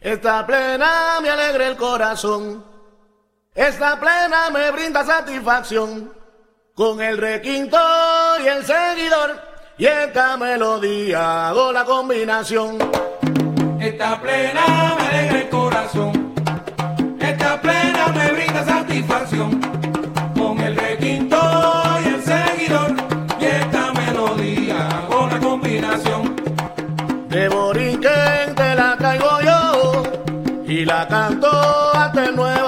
Esta plena me alegra el corazón. Esta plena me brinda satisfacción. Con el requinto y el seguidor y esta melodía hago la combinación. Esta plena me alegra el corazón. Esta plena me brinda satisfacción. Con el requinto y el seguidor y esta melodía hago la combinación. De la canto hasta Nueva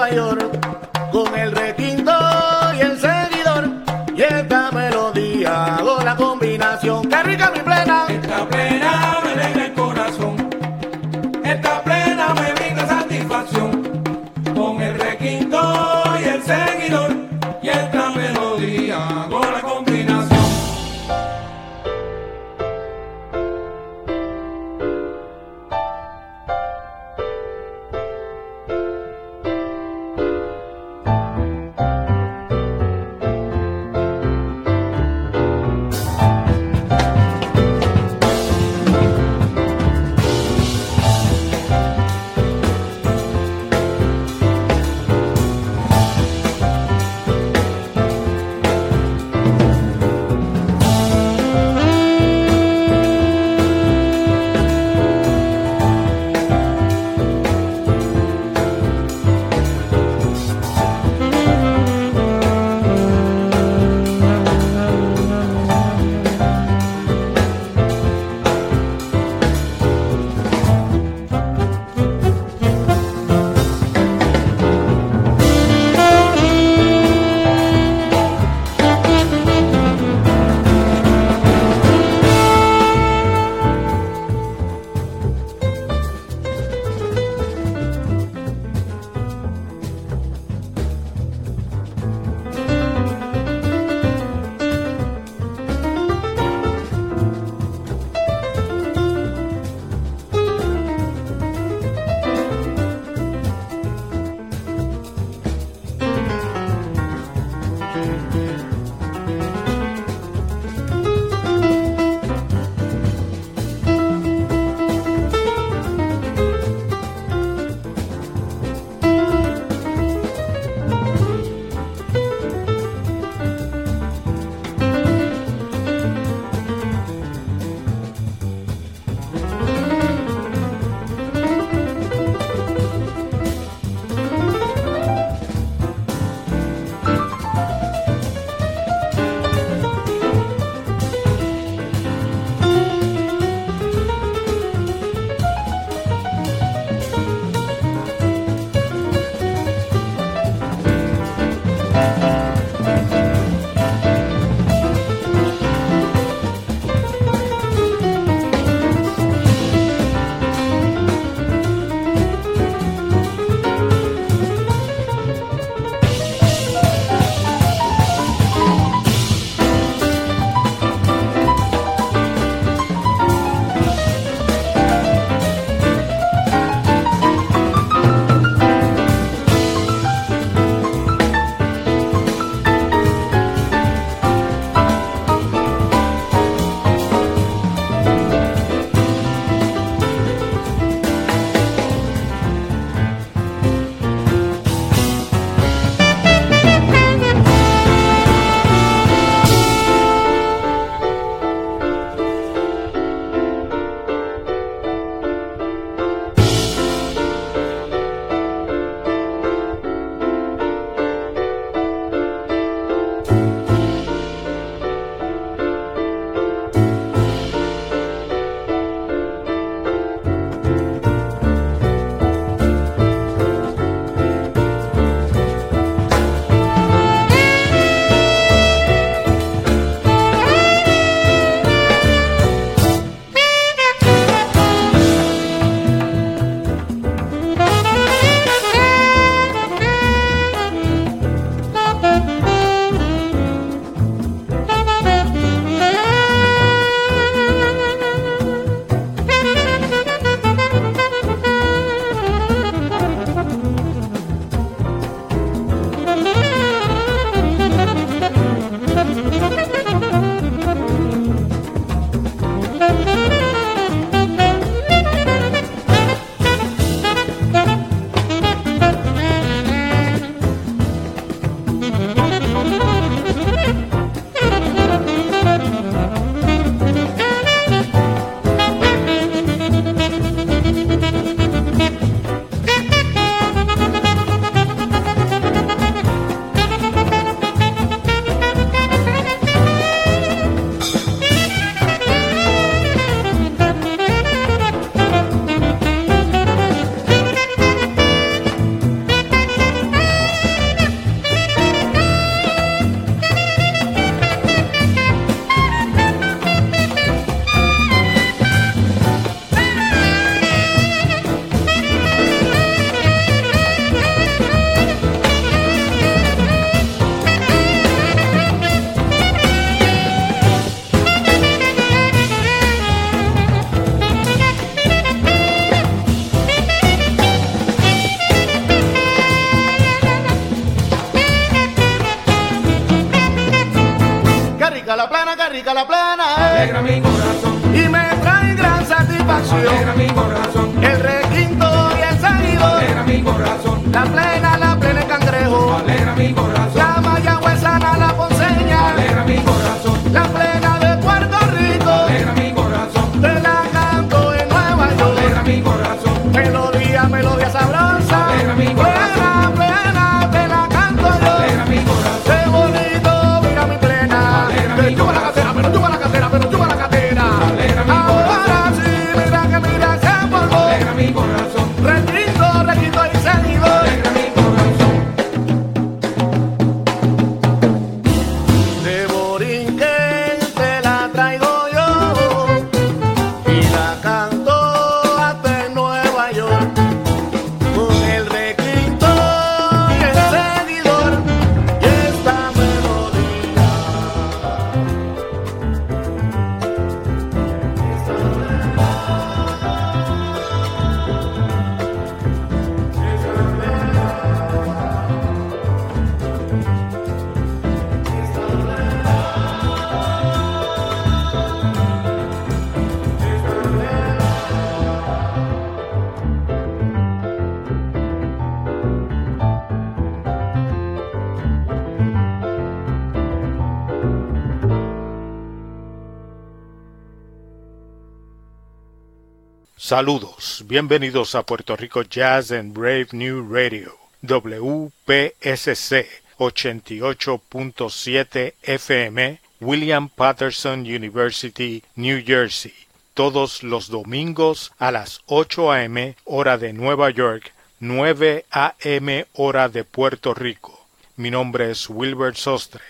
Saludos, bienvenidos a Puerto Rico Jazz and Brave New Radio, WPSC 88.7 FM, William Patterson University, New Jersey, todos los domingos a las 8 a.m. hora de Nueva York, 9 a.m. hora de Puerto Rico. Mi nombre es Wilbert Sostre.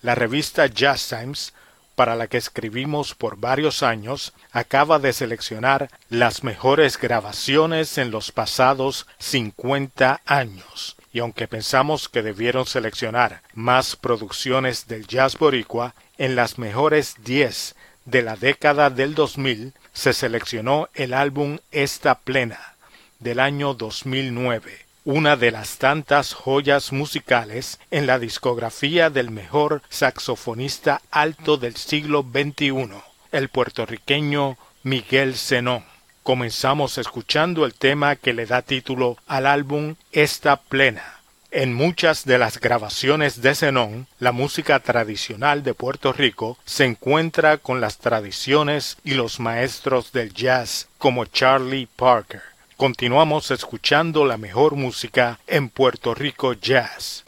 La revista Jazz Times para la que escribimos por varios años, acaba de seleccionar las mejores grabaciones en los pasados 50 años. Y aunque pensamos que debieron seleccionar más producciones del jazz boricua, en las mejores 10 de la década del 2000 se seleccionó el álbum Esta Plena del año 2009 una de las tantas joyas musicales en la discografía del mejor saxofonista alto del siglo XXI, el puertorriqueño Miguel Zenón. Comenzamos escuchando el tema que le da título al álbum Esta Plena. En muchas de las grabaciones de Zenón, la música tradicional de Puerto Rico se encuentra con las tradiciones y los maestros del jazz como Charlie Parker. Continuamos escuchando la mejor música en Puerto Rico Jazz.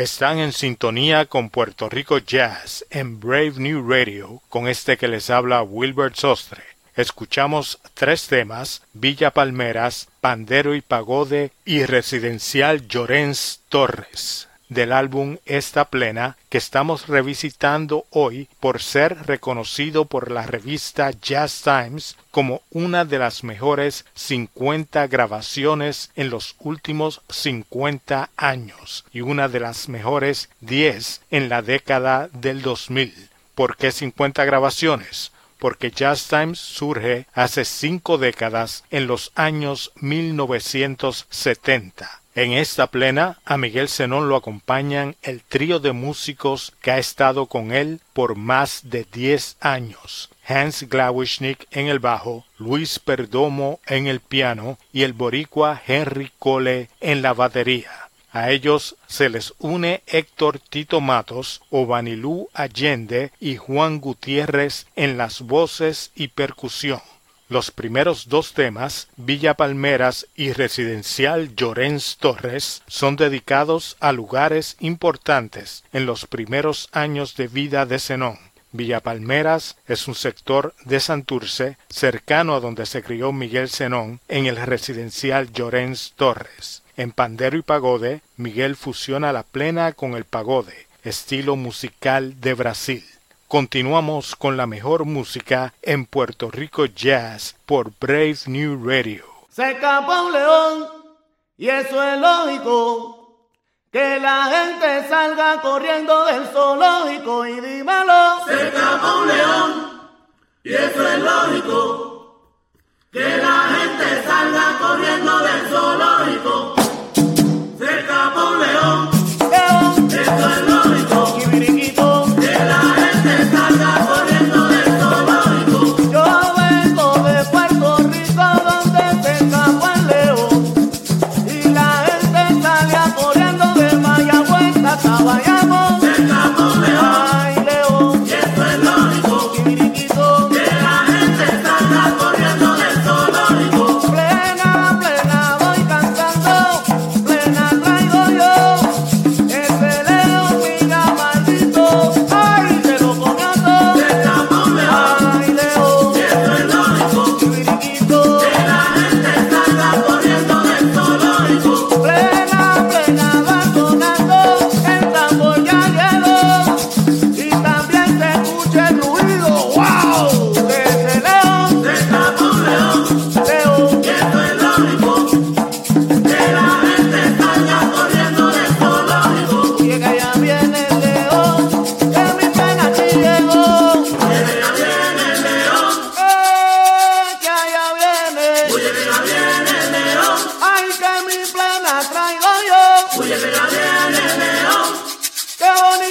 Están en sintonía con Puerto Rico Jazz en Brave New Radio con este que les habla Wilbert Sostre. Escuchamos tres temas, Villa Palmeras, Pandero y Pagode y Residencial Llorens Torres del álbum Esta Plena que estamos revisitando hoy por ser reconocido por la revista Jazz Times como una de las mejores 50 grabaciones en los últimos 50 años y una de las mejores 10 en la década del 2000. ¿Por qué 50 grabaciones? porque Jazz Times surge hace cinco décadas en los años 1970 en esta plena, a Miguel Zenón lo acompañan el trío de músicos que ha estado con él por más de diez años. Hans Glawischnik en el bajo, Luis Perdomo en el piano y el boricua Henry Cole en la batería. A ellos se les une Héctor Tito Matos, Obanilú Allende y Juan Gutiérrez en las voces y percusión. Los primeros dos temas, Villa Palmeras y Residencial Llorens Torres, son dedicados a lugares importantes en los primeros años de vida de Zenón. Villa Palmeras es un sector de Santurce cercano a donde se crió Miguel Zenón en el residencial Llorens Torres. En Pandero y Pagode, Miguel fusiona la plena con el pagode, estilo musical de Brasil. Continuamos con la mejor música en Puerto Rico Jazz por Brave New Radio. Se escapa un león y eso es lógico. Que la gente salga corriendo del zoológico y dímelo. Se escapa un león y eso es lógico. Que la gente salga corriendo del zoológico.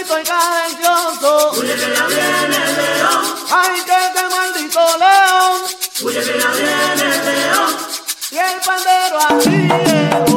Bonito y cadencioso! Oye, que ya viene el león. ¡Ay, que qué maldito león! Oye, que ya viene el león. Y el pandero aquí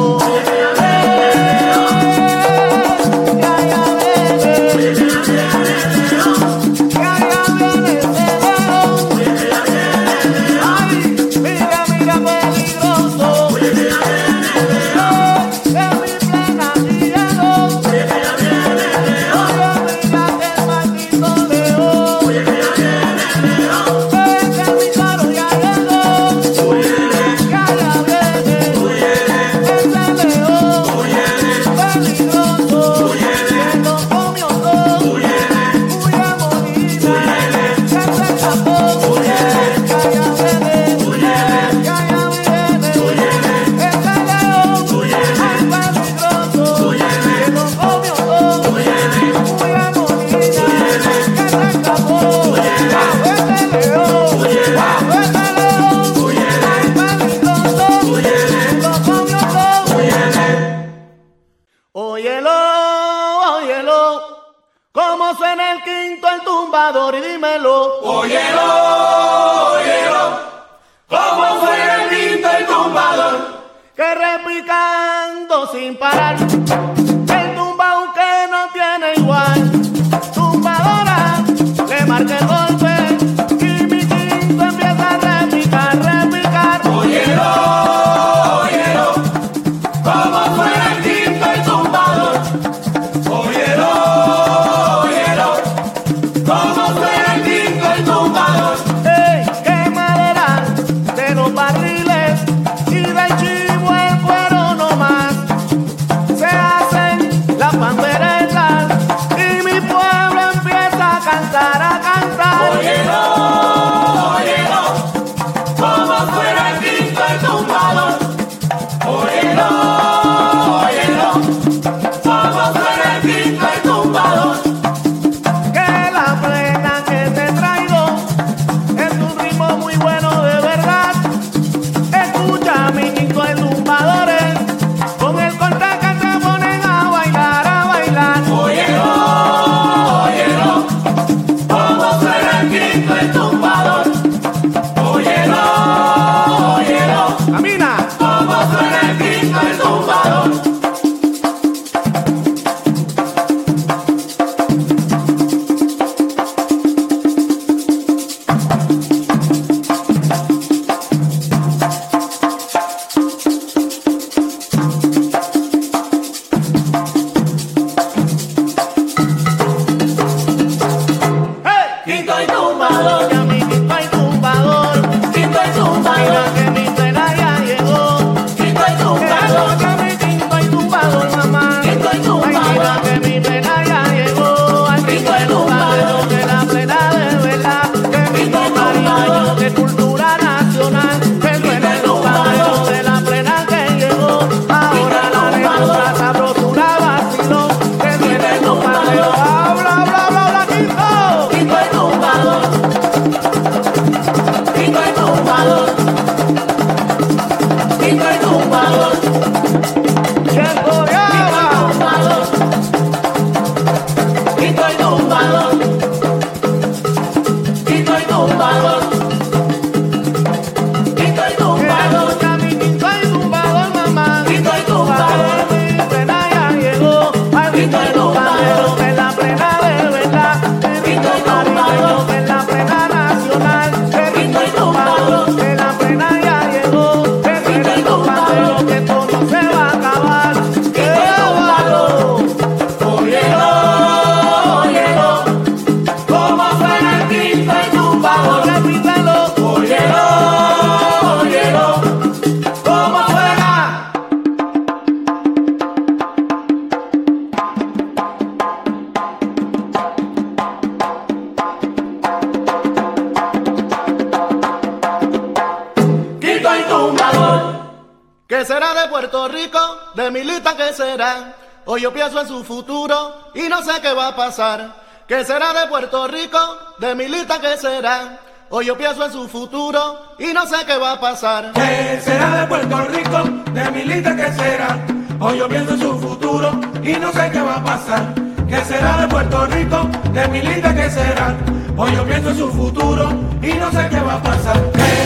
pienso en su futuro y no sé qué va a pasar. ¿Qué será de Puerto Rico? De Milita, ¿qué será? Hoy yo pienso en su futuro y no sé qué va a pasar. ¿Qué será de Puerto Rico? De Milita, ¿qué será? Hoy yo pienso en su futuro y no sé qué va a pasar. ¿Qué será de Puerto Rico? De Milita, ¿qué será? Hoy yo pienso en su futuro y no sé qué va a pasar. ¿Qué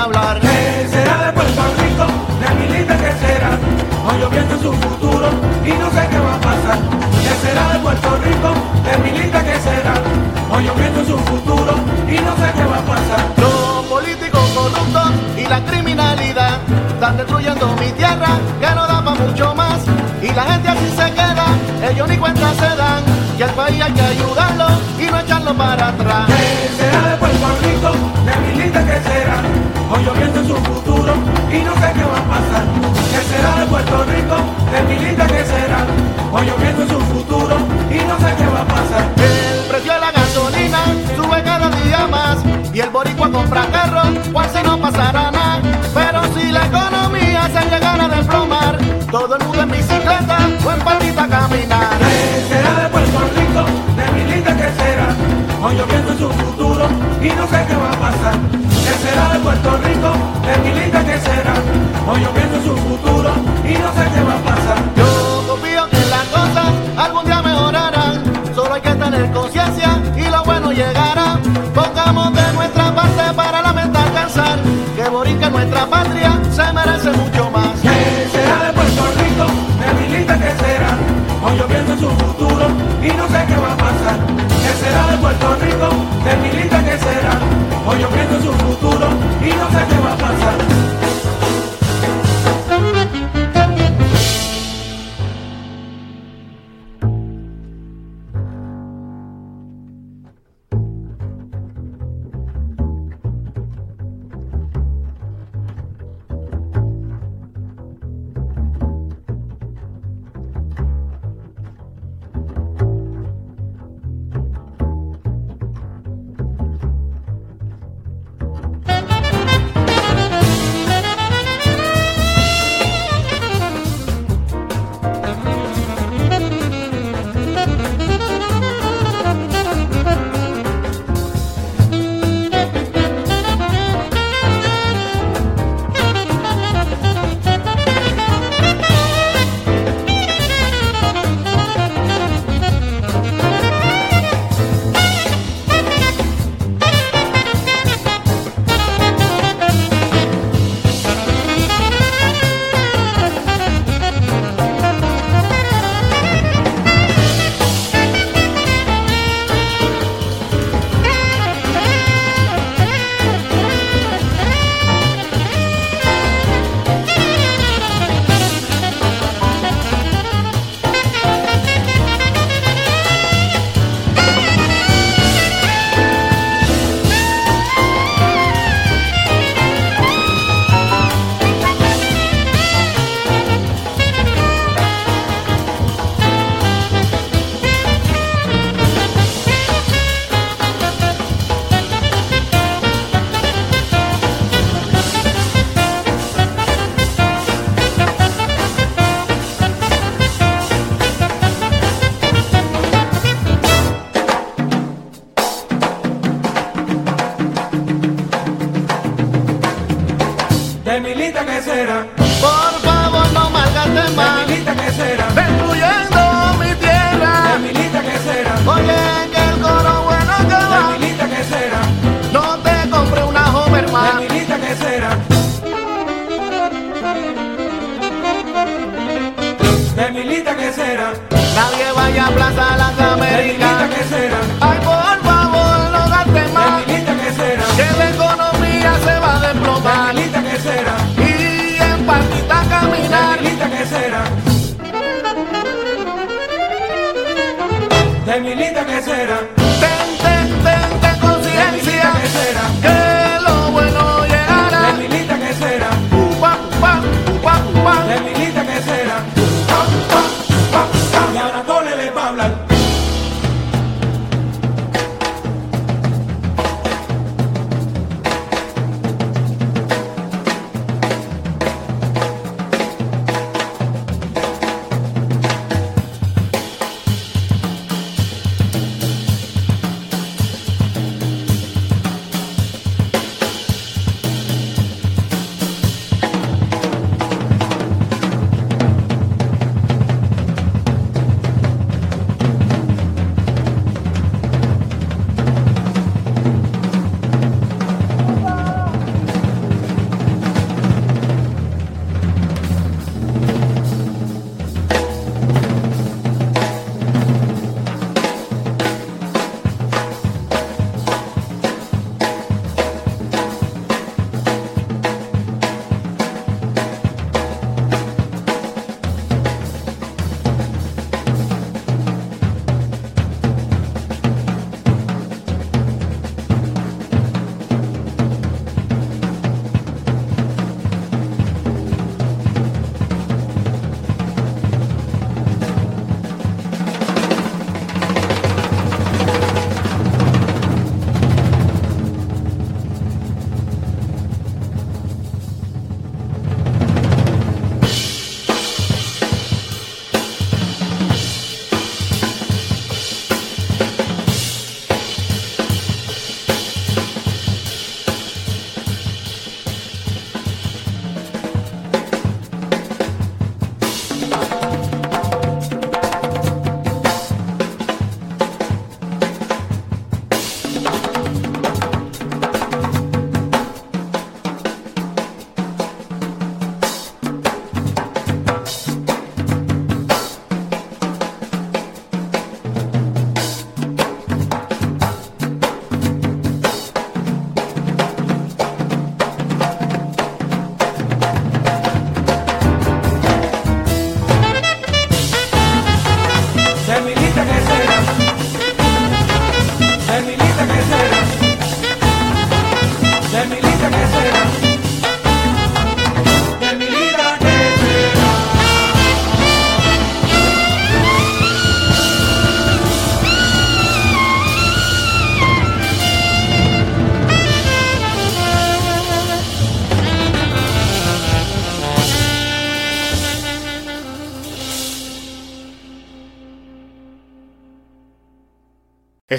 hablar. ¿Qué será de Puerto Rico? De mi linda, ¿qué será? Hoy yo pienso su futuro y no sé qué va a pasar. ¿Qué será de Puerto Rico? De mi linda, ¿qué será? Hoy yo pienso su futuro y no sé qué va a pasar. Los políticos corruptos y la criminalidad están destruyendo mi tierra que no da para mucho más. Y la gente así se queda, ellos ni cuenta se dan. Que al país hay que ayudarlo y no echarlo para atrás. ¿Qué será de Puerto Rico? De mi linda que será. Hoy yo pienso su futuro y no sé qué va a pasar. ¿Qué será de Puerto Rico? De mi linda que será. Hoy yo pienso su futuro y no sé qué va a pasar. El precio de la gasolina sube cada día más y el boricua compra carro, cual si no pasara nada. Pero si la economía se llegara a desplomar, todo el mundo en bicicleta o en patita caminar. ¿Qué será de Puerto Rico? De mi linda que será. Hoy yo pienso su futuro y no sé qué va a pasar. ¿Qué será de Puerto Rico? De mi linda que será. Hoy yo pienso su futuro y no sé qué va a pasar. Yo confío que las cosas algún día mejorarán. Solo hay que tener conciencia y lo bueno llegará. Pongamos de nuestra parte para lamentar cansar. Que Borica es nuestra patria se merece mucho más.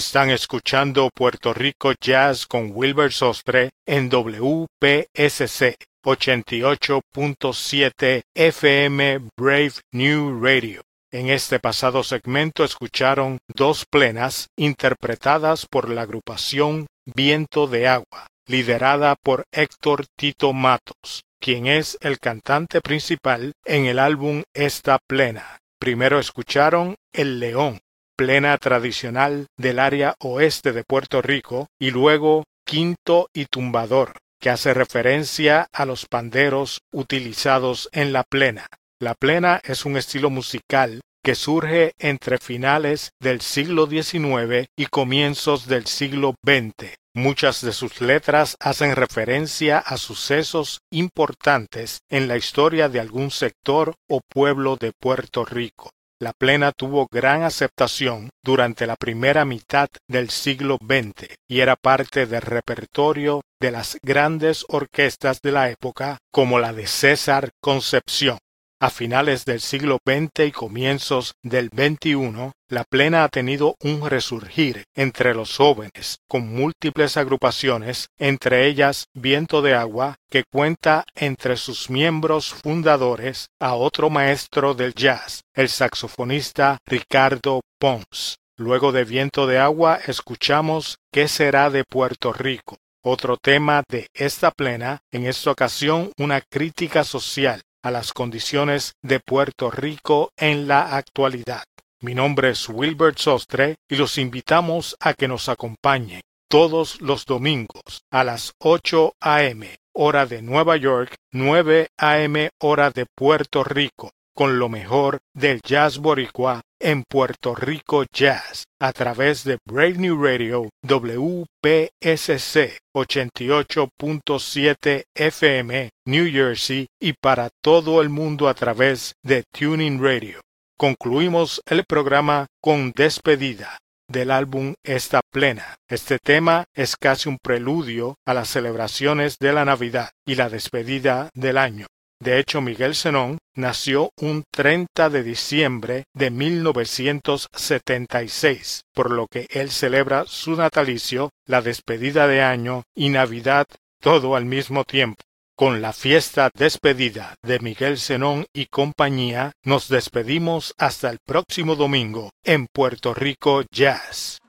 Están escuchando Puerto Rico Jazz con Wilber Sostre en WPSC 88.7 FM Brave New Radio. En este pasado segmento escucharon dos plenas interpretadas por la agrupación Viento de Agua, liderada por Héctor Tito Matos, quien es el cantante principal en el álbum Esta Plena. Primero escucharon El León, plena tradicional del área oeste de Puerto Rico, y luego Quinto y Tumbador, que hace referencia a los panderos utilizados en la plena. La plena es un estilo musical que surge entre finales del siglo XIX y comienzos del siglo XX. Muchas de sus letras hacen referencia a sucesos importantes en la historia de algún sector o pueblo de Puerto Rico. La plena tuvo gran aceptación durante la primera mitad del siglo XX y era parte del repertorio de las grandes orquestas de la época como la de César Concepción. A finales del siglo XX y comienzos del XXI, la plena ha tenido un resurgir entre los jóvenes, con múltiples agrupaciones, entre ellas Viento de Agua, que cuenta entre sus miembros fundadores a otro maestro del jazz, el saxofonista Ricardo Pons. Luego de Viento de Agua escuchamos ¿Qué será de Puerto Rico? Otro tema de esta plena, en esta ocasión una crítica social a las condiciones de Puerto Rico en la actualidad. Mi nombre es Wilbert Sostre y los invitamos a que nos acompañen todos los domingos a las 8 a.m. hora de Nueva York, 9 a.m. hora de Puerto Rico, con lo mejor del jazz boricua en Puerto Rico Jazz a través de Brave New Radio WPSC 88.7 FM New Jersey y para todo el mundo a través de Tuning Radio concluimos el programa con despedida del álbum Esta Plena. Este tema es casi un preludio a las celebraciones de la Navidad y la despedida del año. De hecho, Miguel Zenón nació un 30 de diciembre de 1976, por lo que él celebra su natalicio, la despedida de año y Navidad todo al mismo tiempo. Con la fiesta despedida de Miguel Zenón y compañía, nos despedimos hasta el próximo domingo en Puerto Rico Jazz.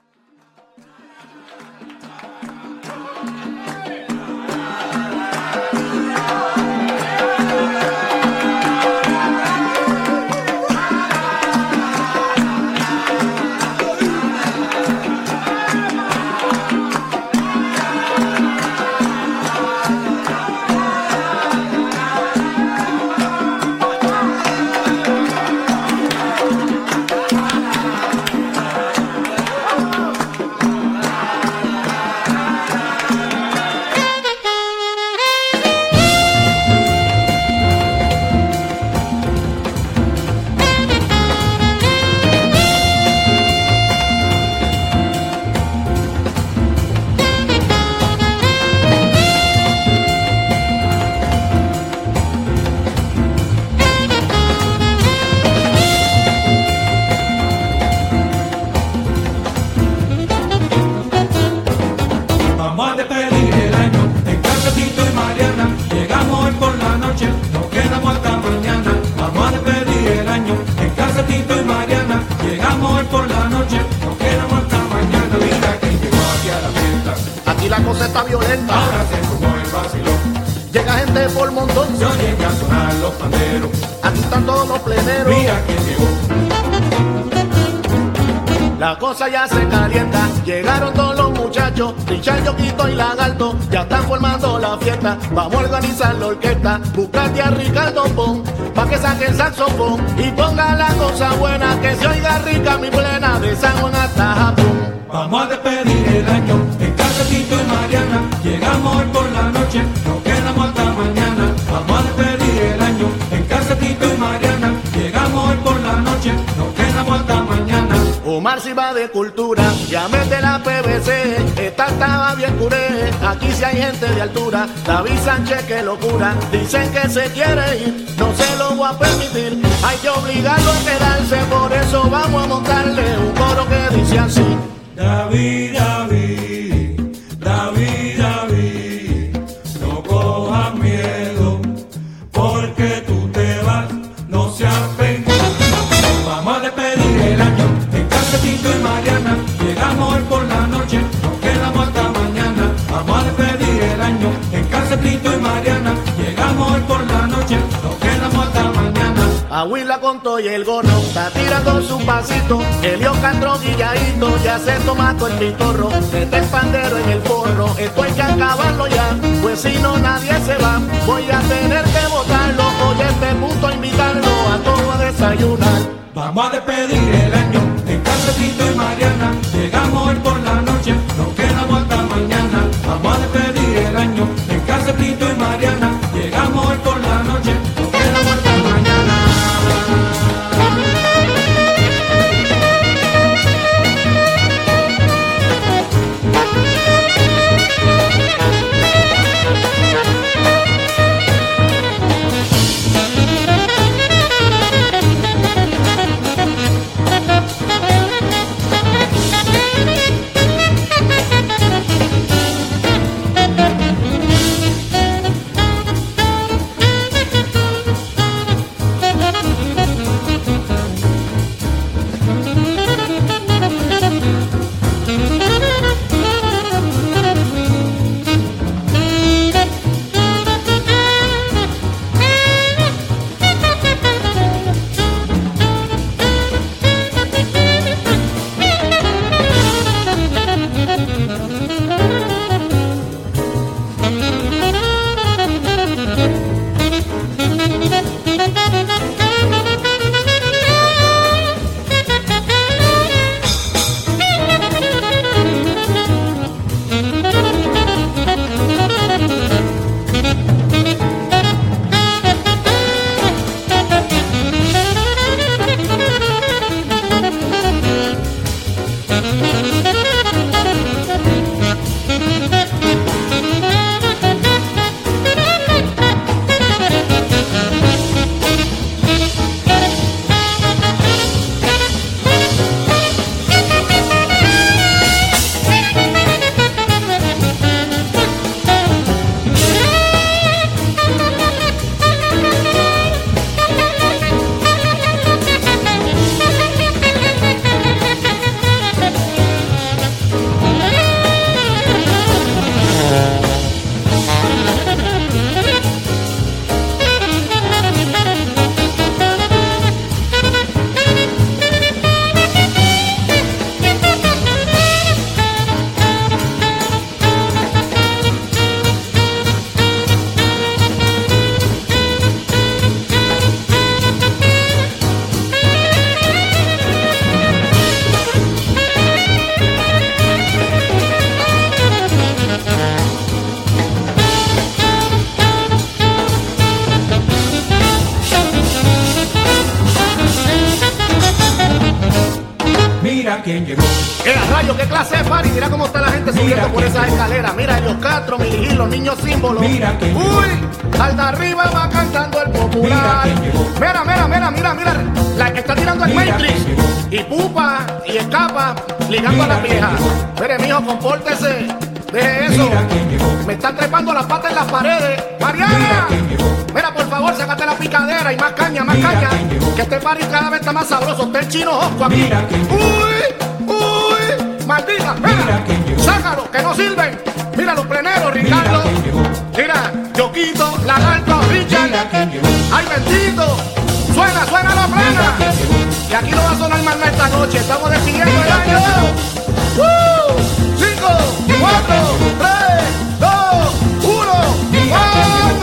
Ya se calienta. Llegaron todos los muchachos, Richard, Yoquito y Lagarto, ya están formando la fiesta. Vamos a organizar la orquesta, buscate a Ricardo Pon, pa' que saque el saxofón y ponga la cosa buena, que se oiga rica mi plena de San hasta Japón. Vamos a despedir el año en casa Tito y Mariana, llegamos hoy por la noche, Omar si va de cultura, llámete la PVC, esta estaba bien curé, aquí si hay gente de altura, David Sánchez que locura, dicen que se quiere ir, no se lo voy a permitir, hay que obligarlo a quedarse, por eso vamos a montarle un coro que dice así. David, David. Aguila con todo y el gorro, está tirando su pasito. Elio Castro Guilladito, ya se toma con el pitorro. Este el pandero en el forro, esto hay que acabarlo ya. Pues si no nadie se va, voy a tener que votarlo. Hoy este punto invitarlo a todo a desayunar. Vamos a despedir el año en casa Tito y Mariana. Llegamos hoy por la noche, a la vieja. Mire, mijo, compórtese. Deje eso. Me están trepando las patas en las paredes. ¡Mariana! Mira por favor, sácate la picadera y más caña, más caña. Que este party cada vez está más sabroso. Está el chino Josco aquí. ¡Uy! ¡Uy! ¡Maldita! Mira. ¡Sácalo! ¡Que no sirven! Mira los pleneros, Ricardo. Mira, Yoquito, Lagarto, Richard. ¡Ay, bendito! ¡Suena, suena la plena! Y aquí no va a sonar más esta noche. Estamos decidiendo el año. ¡Uh! Cinco, cuatro, tres, dos, uno. ¡Vamos,